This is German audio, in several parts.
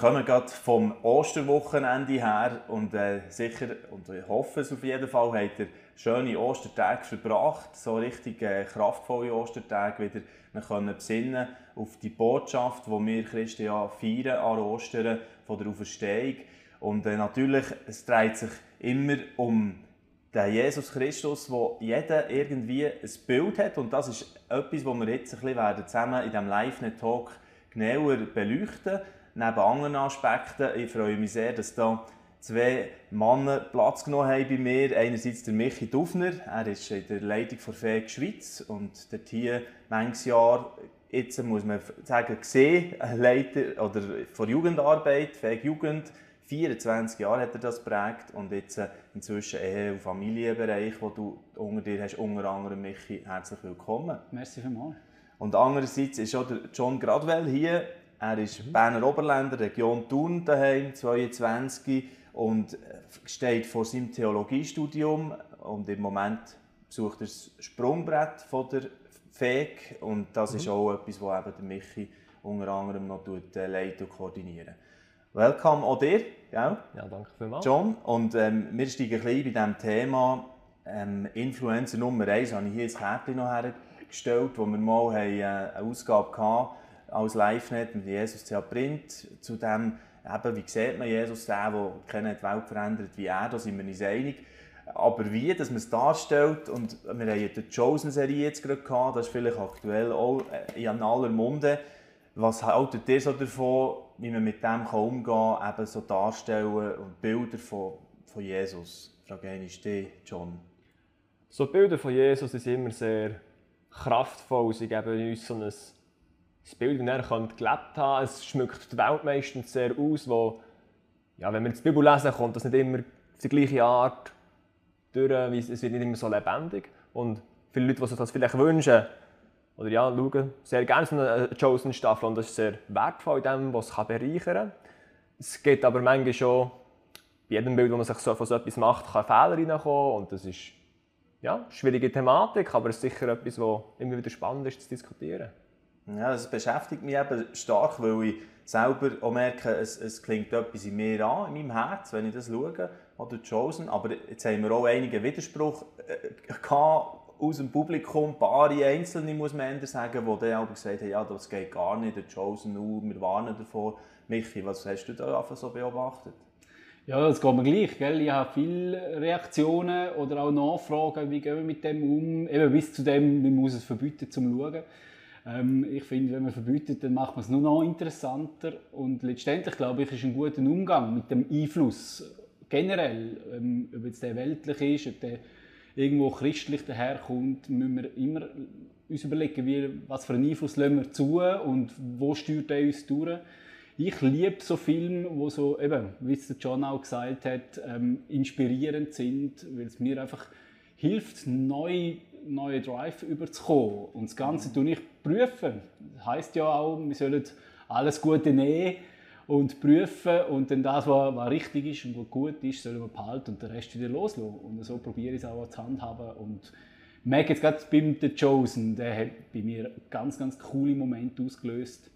Kommen gerade vom Osterwochenende her und äh, sicher, und ich hoffe es auf jeden Fall, habt ihr schöne Ostertage verbracht, so richtig äh, kraftvolle Ostertage wieder. Wir können besinnen auf die Botschaft, die wir Christen ja feiern an Ostern, von der Auferstehung. Und äh, natürlich, es dreht sich immer um den Jesus Christus, wo jeder irgendwie ein Bild hat. Und das ist etwas, was wir jetzt ein bisschen zusammen in diesem Live-Net-Talk genauer beleuchten werden neben anderen Aspekten. Ich freue mich sehr, dass da zwei Männer Platz genommen haben bei mir. Einerseits der Michi Dufner, er ist in der Leitung der FEG Schweiz und dort hier manches Jahr, jetzt muss man sagen, gesehen, Leiter oder von Jugendarbeit, FEG Jugend. 24 Jahre hat er das geprägt und jetzt inzwischen Ehe- und Familienbereich, wo du unter dir hast, unter anderem Michi, herzlich willkommen. Merci vielmals. Und andererseits ist auch der John Gradwell hier, er ist mhm. Berner Oberländer, Region Thun daheim, 22 und steht vor seinem Theologiestudium und im Moment besucht er das Sprungbrett von der FEG und das mhm. ist auch etwas, was eben der Michi unter anderem noch äh, leitet und koordiniert. Willkommen auch dir, gell? Ja, danke vielmals. John, und ähm, wir steigen ein bisschen bei diesem Thema ähm, Influencer Nummer 1, habe ich hier ein Kärtchen noch hergestellt, wo wir mal haben, äh, eine Ausgabe hatten, als LiveNet mit Jesus CH Print zu dem, eben, wie sieht man Jesus, der, der keine Welt verändert wie er, da sind wir uns einig. Aber wie, dass man es darstellt, und wir haben die Chosen-Serie jetzt gerade gehabt, das ist vielleicht aktuell auch äh, in aller Munde. Was haltet ihr so davon, wie man mit dem umgehen kann, eben so darstellen und Bilder von, von Jesus? Frage ich dich, John. So Bilder von Jesus sind immer sehr kraftvoll, sie geben uns so ein das Bild, das er gelebt haben Es schmückt die Welt meistens sehr aus, wo, ja, wenn wir die Bibel lesen, kommt das nicht immer die gleiche Art durch, es wird nicht immer so lebendig. Und viele Leute, die sich das vielleicht wünschen, oder ja, schauen sehr gerne so eine Chosen-Staffel und das ist sehr wertvoll in dem, was es bereichern kann. Es geht aber manchmal schon, bei jedem Bild, wo man sich so von so etwas macht, kann Fehler reinkommen und das ist ja, eine schwierige Thematik, aber es ist sicher etwas, was immer wieder spannend ist zu diskutieren. Ja, das beschäftigt mich eben stark, weil ich selber auch merke, es, es klingt etwas in mir an, in meinem Herz, wenn ich das schaue, oder Chosen. Aber jetzt haben wir auch einige Widerspruch äh, aus dem Publikum, ein paar Einzelne, muss man eher sagen, die dann aber gesagt haben, ja, das geht gar nicht, der Chosen, uh, wir warnen davor. Michi, was hast du da so beobachtet? Ja, das geht mir gleich. Gell? Ich habe viele Reaktionen oder auch Nachfragen, wie gehen wir mit dem um, eben bis zu dem, man muss es verbieten zum Schauen. Ähm, ich finde, wenn man verbietet, dann macht man es nur noch interessanter. Und letztendlich, glaube ich, ist ein guter Umgang mit dem Einfluss generell, ähm, ob jetzt der weltlich ist, ob der irgendwo christlich daherkommt, müssen wir immer uns überlegen, wie, was für einen Einfluss lassen wir zu und wo steuert er uns durch. Ich liebe so Filme, wo so, eben, wie es John auch gesagt hat, ähm, inspirierend sind, weil es mir einfach hilft, neu neuen Drive überzukommen. Und das Ganze tue ich prüfen. Das heisst ja auch, wir sollen alles Gute nehmen und prüfen und dann das, was, was richtig ist und was gut ist, sollen wir behalten und den Rest wieder loslassen. Und so probiere ich es auch zu handhaben. Und ich merke jetzt gerade beim The Chosen, der hat bei mir ganz, ganz coole Momente ausgelöst,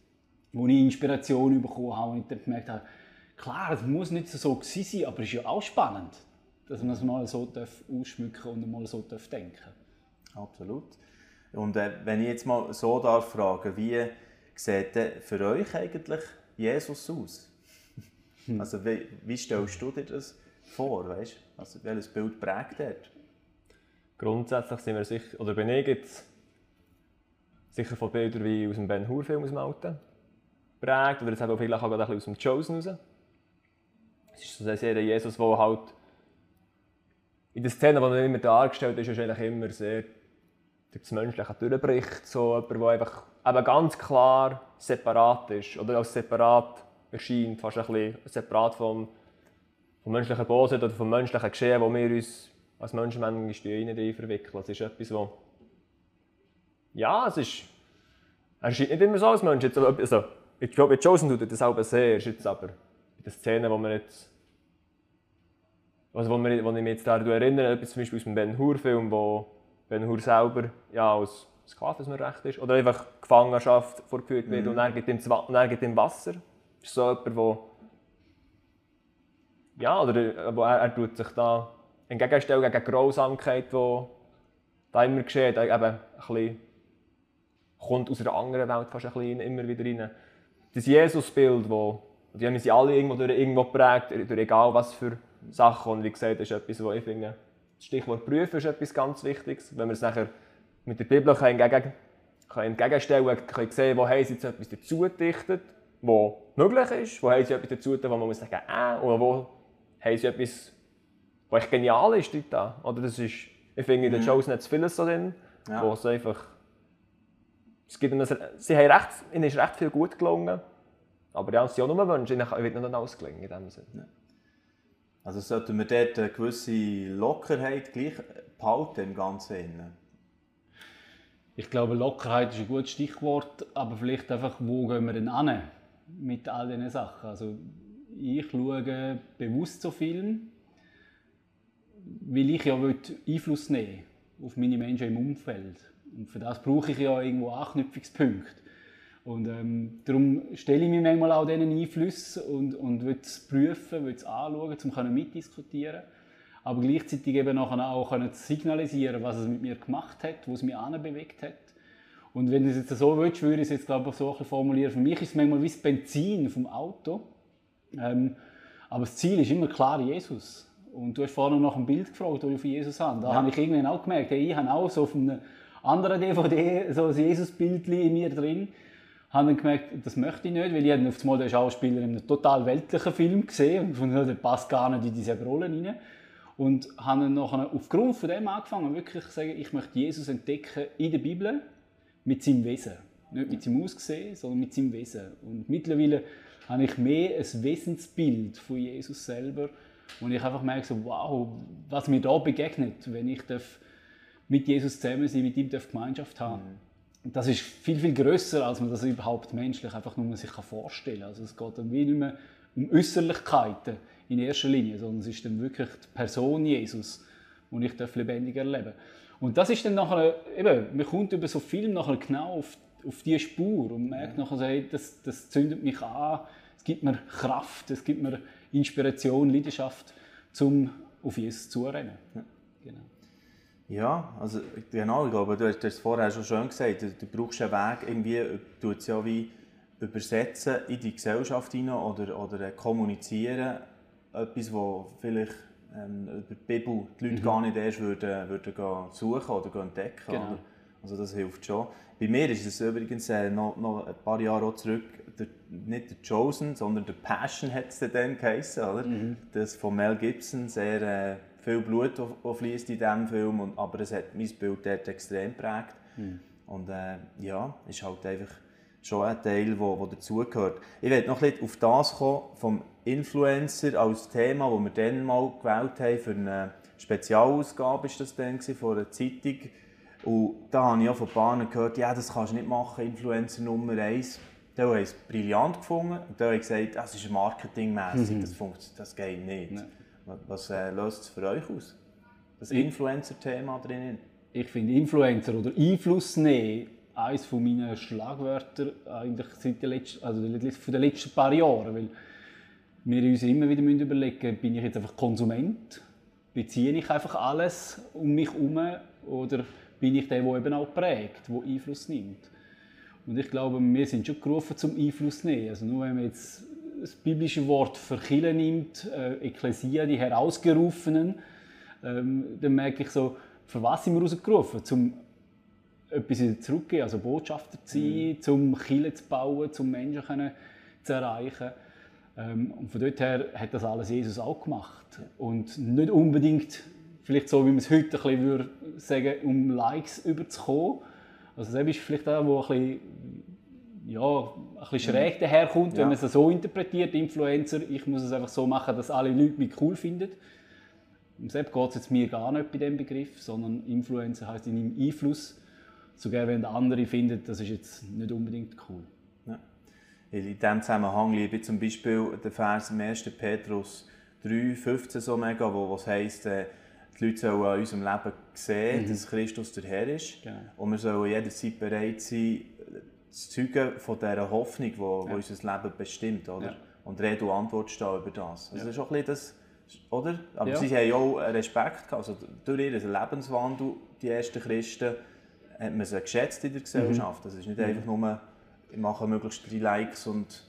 wo ich Inspiration bekommen habe und ich dann gemerkt habe, klar, es muss nicht so sein, aber es ist ja auch spannend, dass man es mal so ausschmücken und mal so denken darf. Absolut. Und äh, wenn ich jetzt mal so darf fragen, wie sieht denn für euch eigentlich Jesus aus? Hm. Also wie, wie, stellst du dir das vor, weißt? Also welches Bild prägt er? Grundsätzlich sind wir sicher, oder bin ich jetzt sicher von Bildern wie aus dem Ben Hur Film aus dem Alten prägt, oder jetzt auch vielleicht auch ein bisschen aus dem Chosen raus. Es ist so sehr Jesus, der halt in der Szene, die er immer dargestellt ist, ist eigentlich immer sehr durch das Menschliche durchbricht. So jemand, der einfach eben ganz klar separat ist oder als separat erscheint, fast ein bisschen separat vom, vom menschlichen Bosheit oder vom menschlichen Geschehen, wo wir uns als Menschen manchmal rein verwickeln. Es ist etwas, wo ja, es ist er erscheint nicht immer so als Mensch. Jetzt, also, ich glaube, Chosen tut das auch sehr, ist jetzt aber bei den Szenen, wo man jetzt also, wo, wir, wo ich mich jetzt daran erinnere, etwas zum Beispiel aus dem Ben Hur-Film, wo Ben Hur selber ja, als Sklave, wenn recht ist, oder einfach Gefangenschaft vorgeführt wird mhm. und er gibt ihm, und er gibt ihm Wasser ist so jemand, der ja, oder wo er, er tut sich da entgegenstellen gegen Grausamkeit, die da immer geschieht, eben ein bisschen, kommt aus einer anderen Welt fast ein bisschen immer wieder rein. Das Jesus-Bild, wo die haben sie alle irgendwo durch irgendwo geprägt, durch egal was für Sachen. Und wie gesagt, das ist etwas, wo ich finde, das Stichwort Prüfen ist etwas ganz Wichtiges. Wenn wir es nachher mit der Bibel entgegen, können entgegenstellen können, sehen, wo haben sie jetzt etwas dazu gedichtet, was möglich ist, wo haben sie etwas dazu wo man muss sagen, äh, oder wo haben sie etwas, was genial ist da. Oder das ist, ich finde in den. Shows nicht zu vieles so drin, ja. wo es einfach, es gibt eine, sie haben recht, ihnen ist recht viel gut gelungen, aber ja, es sind auch nur Wünsche, ihnen wird nicht alles gelingen in dem Sinne. Also sollten wir dort eine gewisse Lockerheit gleich behalten im Ganzen? Ich glaube, Lockerheit ist ein gutes Stichwort, aber vielleicht einfach, wo gehen wir denn an mit all diesen Sachen? Also ich schaue bewusst so Film, weil ich ja Einfluss nehmen auf meine Menschen im Umfeld. Und für das brauche ich ja irgendwo Anknüpfungspunkte. Und ähm, darum stelle ich mich manchmal auch diesen Einflüssen und, und will es prüfen, will es anschauen, um mitdiskutieren aber gleichzeitig eben nachher auch können signalisieren, was es mit mir gemacht hat, wo es mich bewegt hat. Und wenn du es jetzt so willst, würde ich es jetzt glaube ich so formulieren. Für mich ist es manchmal wie das Benzin vom Auto. Ähm, aber das Ziel ist immer klar Jesus. Und du hast vorhin nach einem Bild gefragt, das ich von Jesus habe. Da ja. habe ich irgendwann auch gemerkt, hey, ich habe auch so auf einer anderen DVD so ein Jesus-Bild in mir drin. Habe dann gemerkt, das möchte ich nicht, weil ich auf einmal den Schauspieler in einem total weltlichen Film gesehen und von der passt gar nicht in diese Rolle rein. Und habe dann nachher aufgrund von dem angefangen, wirklich zu sagen, ich möchte Jesus entdecken in der Bibel mit seinem Wesen. Nicht mit seinem Aussehen, sondern mit seinem Wesen. Und mittlerweile habe ich mehr ein Wesensbild von Jesus selber und ich einfach merke so, wow, was mir da begegnet, wenn ich mit Jesus zusammen sein, mit ihm Gemeinschaft haben. Mhm. Das ist viel, viel größer, als man das überhaupt menschlich einfach nur sich vorstellen kann. Also es geht dann wie nicht mehr um Äußerlichkeiten in erster Linie, sondern es ist dann wirklich die Person Jesus, die ich lebendig erleben darf. Und das ist dann nachher, eben, man kommt über so Film nachher genau auf auf diese Spur und merkt nachher, hey, das, das zündet mich an, es gibt mir Kraft, es gibt mir Inspiration, Leidenschaft, um auf Jesus zu rennen. Ja, genau. Ja, also genau, ich glaube, du hast es vorher schon schön gesagt, du, du brauchst einen Weg, irgendwie tut es ja wie übersetzen in die Gesellschaft hinein oder, oder kommunizieren, etwas, wo vielleicht ähm, über die Bibel die Leute mhm. gar nicht erst würden, würden suchen oder entdecken. Genau. Oder? Also das hilft schon. Bei mir ist es übrigens äh, noch, noch ein paar Jahre zurück, der, nicht der Chosen, sondern der Passion hat es dann geheißen, oder? Mhm. Das von Mel Gibson, sehr äh, viel Blut fließt in diesem Film, und, aber es hat mein Bild dort extrem geprägt. Mhm. Und äh, ja, ist halt einfach schon ein Teil, der dazugehört. Ich werde noch ein bisschen auf das kommen, vom Influencer als Thema, das wir dann mal gewählt haben für eine Spezialausgabe, ist das dann von einer Zeitung und da habe ich auch von Bahnen gehört, ja, das kannst du nicht machen, Influencer Nummer 1. Da haben es brillant gefunden und da habe ich gesagt, das ist marketingmässig, mhm. das, das geht nicht. Nee. Was äh, löst es für euch aus? Das Influencer-Thema drinnen? Ich finde Influencer oder Einfluss nehmen eines meiner Schlagwörter eigentlich seit den letzten, also von den letzten paar Jahren. Weil wir uns immer wieder überlegen müssen, bin ich jetzt einfach Konsument? Beziehe ich einfach alles um mich herum? Oder bin ich der, der eben auch prägt, der Einfluss nimmt. Und ich glaube, wir sind schon gerufen zum Einfluss nehmen. Also nur wenn man jetzt das biblische Wort für Kirche nimmt, äh, Ekklesia, die Herausgerufenen, ähm, dann merke ich so, für was sind wir rausgerufen? Zum etwas zurückgeben, also Botschafter zu sein, mhm. zum Kirche zu bauen, zum Menschen können zu erreichen. Ähm, und von dort her hat das alles Jesus auch gemacht. Und nicht unbedingt vielleicht so, wie man es heute ein bisschen würde sagen, um Likes überzukommen. Also das ist vielleicht auch, wo ein bisschen, ja, ein bisschen schräg daherkommt, ja. wenn man es so interpretiert, Influencer, ich muss es einfach so machen, dass alle Leute mich cool finden. Um selbst geht es jetzt mir gar nicht bei diesem Begriff, sondern Influencer heißt in einem Einfluss. Sogar wenn der andere findet, das ist jetzt nicht unbedingt cool. Ja. In diesem Zusammenhang liebe ich zum Beispiel den Vers im 1. Petrus 3, 15 so mega, wo es heisst, äh, die Leute sollen an unserem Leben sehen, mhm. dass Christus der Herr ist. Genau. Und wir sollen jederzeit bereit sein, zu zeugen von dieser Hoffnung, die wo, Ja. wo unser Leben bestimmt. Oder? Ja. Und Rede und Antwort stehen über das. Also Ja. das ist auch ein bisschen das, oder? Aber Ja. sie haben auch Respekt gehabt. Also durch ihren Lebenswandel, die ersten Christen, hat man sie geschätzt in der Gesellschaft. Das ist nicht einfach nur, ich mache möglichst drei Likes und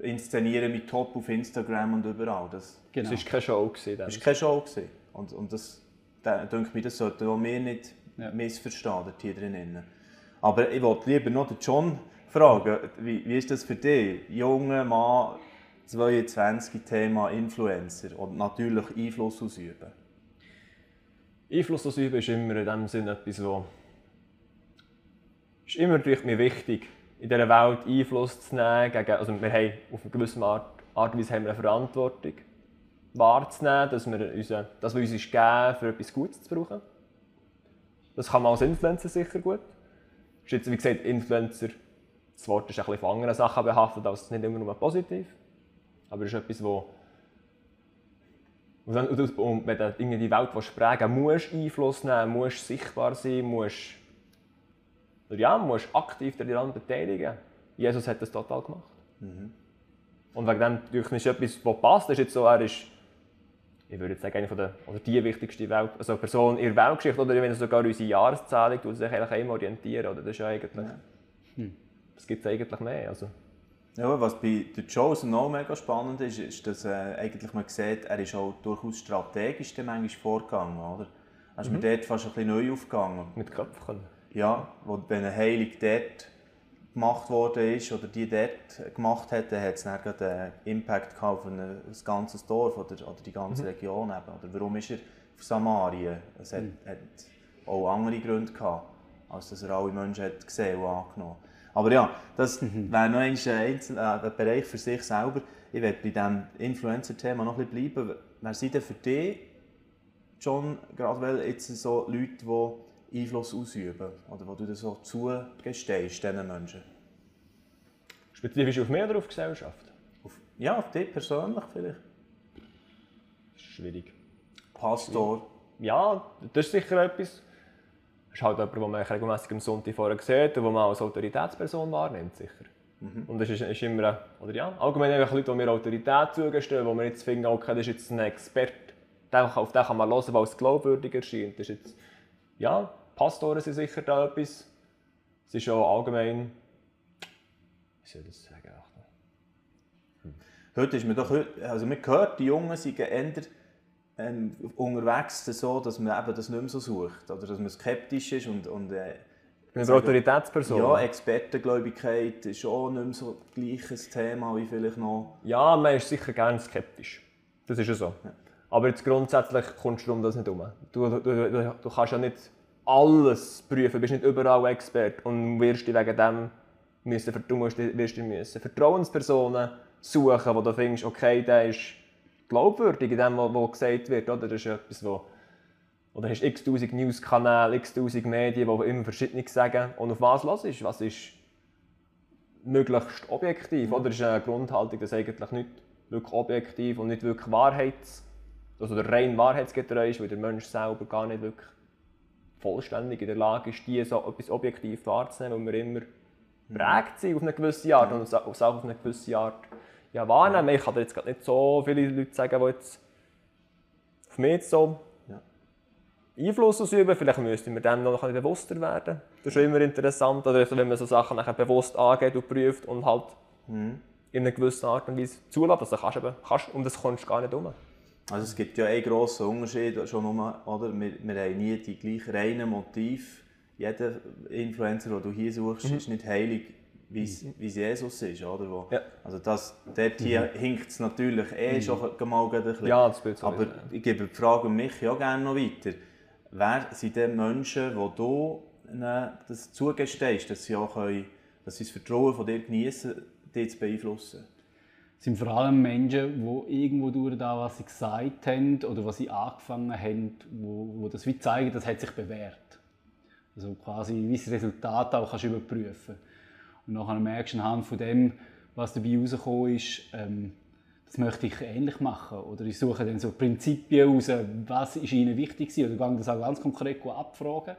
äh, inszeniere mich top auf Instagram und überall. Das Genau. Es war keine Show. Gewesen, das war keine Show. Gewesen. Und, und das, da, denke mir, das sollten auch wir nicht Ja. missverstehen, hier drinnen. Aber ich wollte lieber noch den John fragen, wie, wie ist das für dich? Junger Mann, 22, Thema Influencer und natürlich Einfluss ausüben. Einfluss ausüben ist immer in dem Sinne etwas, wo ist immer natürlich mir wichtig, in dieser Welt Einfluss zu nehmen. Gegen, also wir haben auf eine gewisse Art, und Weise wir eine Verantwortung wahrzunehmen, dass wir unsere, das, was uns ist gegeben für etwas Gutes zu brauchen. Das kann man als Influencer sicher gut. Ist jetzt, wie gesagt, Influencer, das Wort ist ein bisschen von anderen Sachen behaftet, als nicht immer nur positiv. Aber es ist etwas, wo und, und und wenn du irgendwie die Welt prägen musst du Einfluss nehmen, musst sichtbar sein, musst, ja, musst aktiv daran beteiligen. Jesus hat das total gemacht. Und wegen dem natürlich ist etwas, was passt, ist jetzt so, er ist, ich würde sagen, eine von der, oder die wichtigste Welt, also Person in der Weltgeschichte, oder wenn sogar unsere Jahreszählung, tut sich eigentlich immer orientieren, oder? Das ist ja eigentlich, das gibt es eigentlich mehr, also. Ja, was bei der Chosen noch mega spannend ist, ist, dass äh, eigentlich man sieht, er ist auch durchaus strategisch dann manchmal vorgegangen. Oder? Er ist mir dort fast ein bisschen neu aufgegangen. Mit Köpfen. Ja, wo, wenn eine Heilung dort gemacht worden ist oder die dort gemacht hat, dann hat es dann einen Impact auf ein, ein ganzes Dorf oder, oder die ganze Region. Eben. Oder warum ist er auf Samarien? Es hat, hat auch andere Gründe gehabt, als dass er alle Menschen hat gesehen und angenommen Aber ja, das wäre noch ein, Einzel- äh, ein Bereich für sich selber. Ich werde bei diesem Influencer-Thema noch ein bisschen bleiben. Wer sind denn für dich, John, gerade weil jetzt so Leute, die Einfluss ausüben oder wo du das so zugestehst, diesen Menschen? Spezifisch auf mich oder auf die Gesellschaft? Auf, ja, auf dich persönlich vielleicht. Das ist schwierig. Pastor. Ja, das ist sicher etwas. Das ist halt jemand, den man regelmäßig am Sonntag vorher sieht und den man als Autoritätsperson wahrnimmt, sicher. Und das ist, ist immer, oder ja, allgemein einfach Leute, die mir Autorität zugestehen, wo man jetzt finden, okay, das ist jetzt ein Experte, auf den kann man hören, weil es glaubwürdig erscheint. Das ist jetzt, ja, Pastoren sind sicher da etwas. Es ist auch allgemein, wie soll ich das sagen, Achtung. Heute ist man doch, also man hört, die Jungen sind eher ähm, unterwegs so, dass man eben das nicht mehr so sucht. Oder dass man skeptisch ist und, und äh, Eine Autoritätsperson. ja, Expertengläubigkeit ist auch nicht mehr so gleiches Thema wie vielleicht noch. Ja, man ist sicher gerne skeptisch. Das ist ja so. Aber jetzt grundsätzlich kommst du um das nicht herum. Du, du, du, du kannst ja nicht alles prüfen, du bist nicht überall Experte und wirst dich wegen dem müssen, du musst, wirst dich müssen Vertrauenspersonen suchen, wo du findest, okay, der ist glaubwürdig in dem, was gesagt wird. Oder? Das ist etwas, wo oder hast x-tausend News-Kanäle, x-tausend Medien, die immer Verschiedenes sagen. Und auf was los ist? Was ist möglichst objektiv? Oder ist eine Grundhaltung, dass eigentlich nicht wirklich objektiv und nicht wirklich wahrheits... Also der rein wahrheitsgetreu ist, weil der Mensch selber gar nicht wirklich vollständig in der Lage ist, die so etwas objektiv wahrzunehmen, weil wir immer prägt sind auf eine gewisse Art und es auch auf eine gewisse Art ja, wahrnehmen. Ich kann jetzt gerade nicht so viele Leute sagen, die jetzt auf mich so. Einfluss ausüben. Vielleicht müssten wir dem noch ein bisschen bewusster werden. Das ist schon immer interessant, oder also wenn man so Sachen nachher bewusst angeht und prüft und halt in einer gewissen Art und Weise zulässt. Also kannst du eben, kannst, um das kommst du gar nicht um. Also es gibt ja einen grossen Unterschied, schon nur, oder? Wir, wir haben nie die gleichen reinen Motive. Jeder Influencer, den du hier suchst, ist nicht heilig, wie es wie es Jesus ist. Oder? Wo, Ja. Also das, dort hier hinkt es natürlich eh schon mal ein bisschen. Ja, das Bild Aber ich gebe die Frage an mich ja gerne noch weiter. Wer sind denn Menschen, wo du ihnen das zugestehst, dass sie, auch können, dass sie das Vertrauen von dir genießen, dich zu beeinflussen? Es sind vor allem Menschen, die irgendwo durch das, was sie gesagt haben oder was sie angefangen haben, wo, wo das wie zeigen, das hat sich bewährt. Also quasi wie das Resultat auch kannst überprüfen. Und nachher merkst du anhand von dem, was dabei rausgekommen ist, ähm, das möchte ich ähnlich machen. Oder ich suche dann so Prinzipien heraus, was ist ihnen wichtig gewesen. Oder gehe das auch ganz konkret abfragen.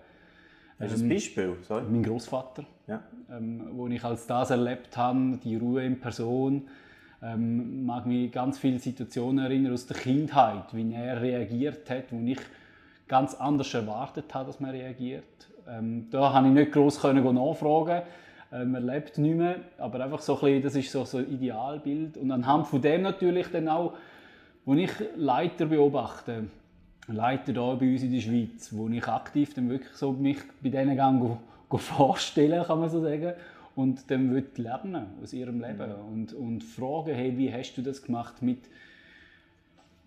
Hast du ein Beispiel? Sorry. Mein Großvater, ja. ähm, wo ich als das erlebt habe, die Ruhe in Person, ähm, mag mich ganz viele Situationen erinnern aus der Kindheit, wie er reagiert hat, wo ich ganz anders erwartet habe, dass man reagiert. Ähm, da habe ich nicht können nachfragen. Äh, man lebt nicht mehr, aber einfach so ein bisschen, das ist so, so ein Idealbild. Und anhand von dem natürlich dann auch, wo ich Leiter beobachte, Leiter hier bei uns in der Schweiz, wo ich aktiv dann wirklich so mich bei denen gehe, vorstellen, kann man so sagen, und dann will lernen aus ihrem Leben. Und, und fragen, hey, wie hast du das gemacht mit,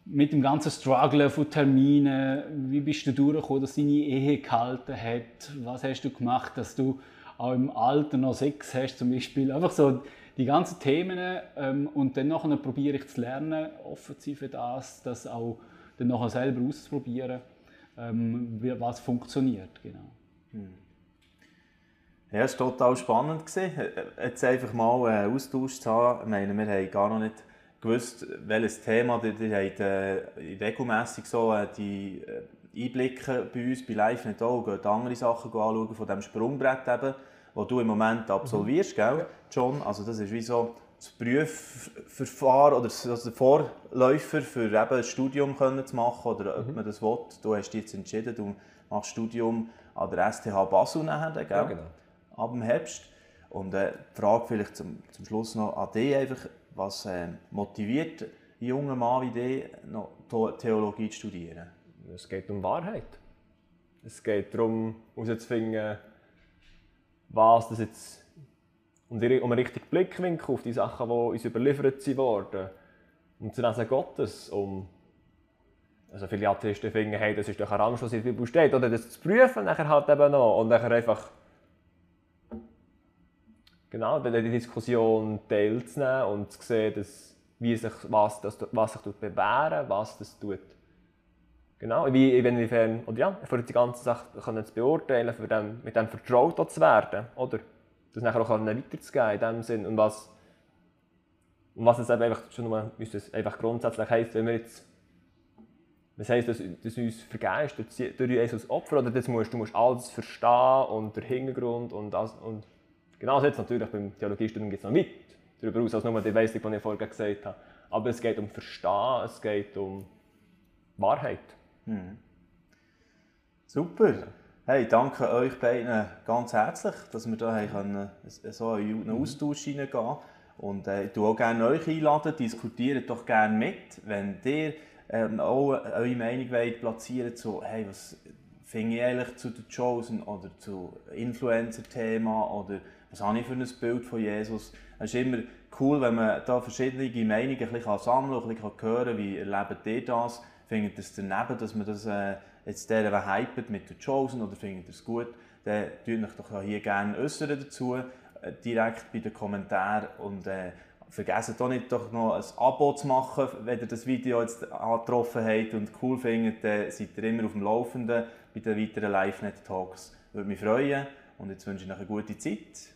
mit dem ganzen Struggle von Terminen, wie bist du durchgekommen, dass deine Ehe gehalten hat, was hast du gemacht, dass du auch im Alter noch Sex hast zum Beispiel, einfach so die ganzen Themen ähm, und dann nachher probiere ich zu lernen, offen zu sein für das, das auch dann nachher selber auszuprobieren, ähm, was funktioniert, genau. Hm. Ja, es war total spannend. Jetzt einfach mal einen Austausch zu haben. Ich meine, wir haben gar noch nicht gewusst, welches Thema. Ihr, ihr habt äh, regelmässig so äh, die äh, Einblicke bei uns bei Live nicht auch, geht andere Sachen anschauen von dem Sprungbrett eben, das du im Moment absolvierst, mhm. gell, John? Also das ist wie so das Prüfverfahren oder der Vorläufer für eben ein Studium können zu machen oder ob mhm. man das will. Du hast dich jetzt entschieden, du machst Studium an der STH Basel nachher, gell? Ja, genau ab dem Herbst. Und äh, die Frage vielleicht zum, zum Schluss noch an dich einfach, was äh, motiviert einen jungen Mann wie dich, noch Theologie zu studieren? Es geht um Wahrheit. Es geht darum, herauszufinden, was das jetzt um, einen richtigen Blickwinkel auf die Sachen, die uns überliefert wurden. Um zu Lesen Gottes, um also viele Atheisten finden, hey, das ist doch ein Rang, was in der Bibel steht, oder das zu prüfen nachher halt eben noch und nachher einfach genau, bei der Diskussion teilzunehmen und zu sehen, dass, wie sich, was, das, was sich tut bewähren, was das tut. Genau, wie, inwiefern, oder ja, für die ganze Sache können zu beurteilen, für dem, mit dem vertraut zu werden, oder? Das nachher auch weiterzugeben in dem Sinn. Und was, und was es einfach schon mal, einfach grundsätzlich heisst, wenn wir jetzt das heisst, dass, dass uns vergeben ist durch, durch Jesus Opfer, oder das musst, du musst alles verstehen und der Hintergrund und, das, und Genau jetzt natürlich beim Theologiestudium gibt es noch mit darüber aus als nur die Weisung, die ich vorher gesagt habe. Aber es geht um Verstehen, es geht um Wahrheit. Hm. Super. Hey, danke euch beiden ganz herzlich, dass wir hier können, so in einen Austausch hineingehen Und äh, ich tue auch gerne euch einladen, diskutiert doch gerne mit, wenn ihr ähm, auch eure Meinung wollt platzieren zu, hey, was finde ich eigentlich zu den Chosen oder zu Influencer-Thema oder was habe ich für ein Bild von Jesus. Es ist immer cool, wenn man da verschiedene Meinungen ein bisschen sammeln kann, ein bisschen hören wie erlebt ihr das? Findet ihr es daneben, dass man das äh, jetzt der hypet mit den Chosen oder findet ihr es gut? Dann tut euch doch hier gerne äußern dazu, äh, direkt bei den Kommentaren und äh, vergesst auch nicht doch noch ein Abo zu machen, wenn ihr das Video jetzt angetroffen habt und cool findet, dann seid ihr immer auf dem Laufenden bei den weiteren Live-Net-Talks. Würde mich freuen und jetzt wünsche ich noch eine gute Zeit